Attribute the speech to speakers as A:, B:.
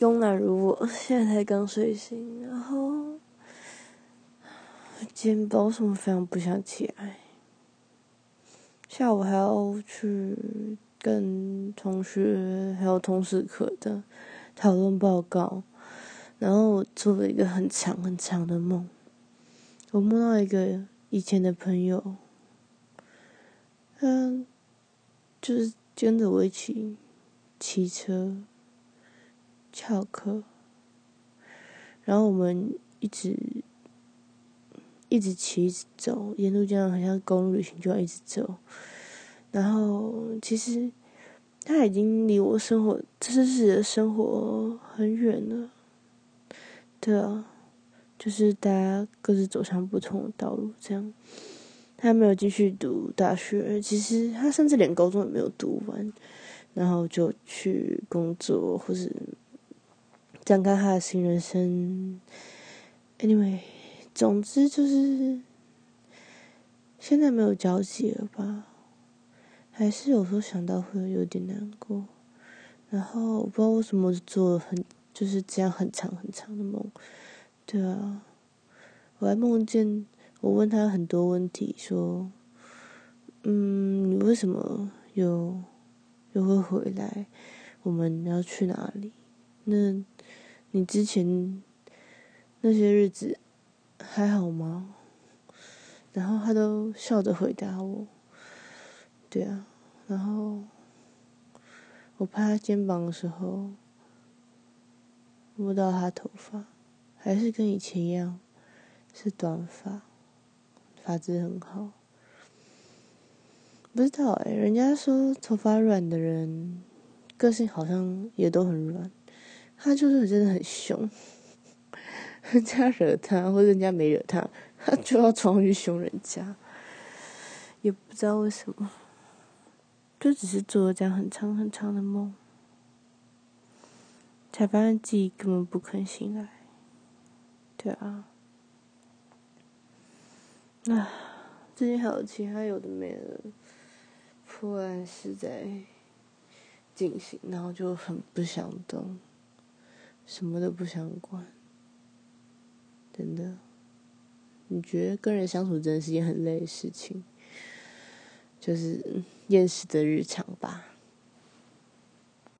A: 慵懒如我，现在才刚睡醒，然后今天不知道什么非常不想起来。下午还要去跟同学还有同事课的讨论报告，然后我做了一个很长很长的梦，我梦到一个以前的朋友，嗯，就是跟着我一起骑车。翘课，然后我们一直一直骑，一直走，沿路这样好像公路旅行，就要一直走。然后其实他已经离我生活，这是自己的生活很远了。对啊，就是大家各自走向不同的道路，这样。他没有继续读大学，其实他甚至连高中也没有读完，然后就去工作，或是。展开他的新人生。Anyway，总之就是现在没有交集了吧？还是有时候想到会有点难过。然后我不知道为什么做了很就是这样很长很长的梦。对啊，我还梦见我问他很多问题，说：“嗯，你为什么又又会回来？我们要去哪里？”那。你之前那些日子还好吗？然后他都笑着回答我，对啊。然后我拍他肩膀的时候，摸到他头发，还是跟以前一样，是短发，发质很好。不知道哎，人家说头发软的人，个性好像也都很软。他就是真的很凶，人家惹他或者人家没惹他，他就要闯去凶人家，也不知道为什么，就只是做了这样很长很长的梦，才发现自己根本不肯醒来，对啊，啊，最近还有其他有的没的破案是在进行，然后就很不想动。什么都不想管，真的。你觉得跟人相处真的是件很累的事情，就是厌世的日常吧。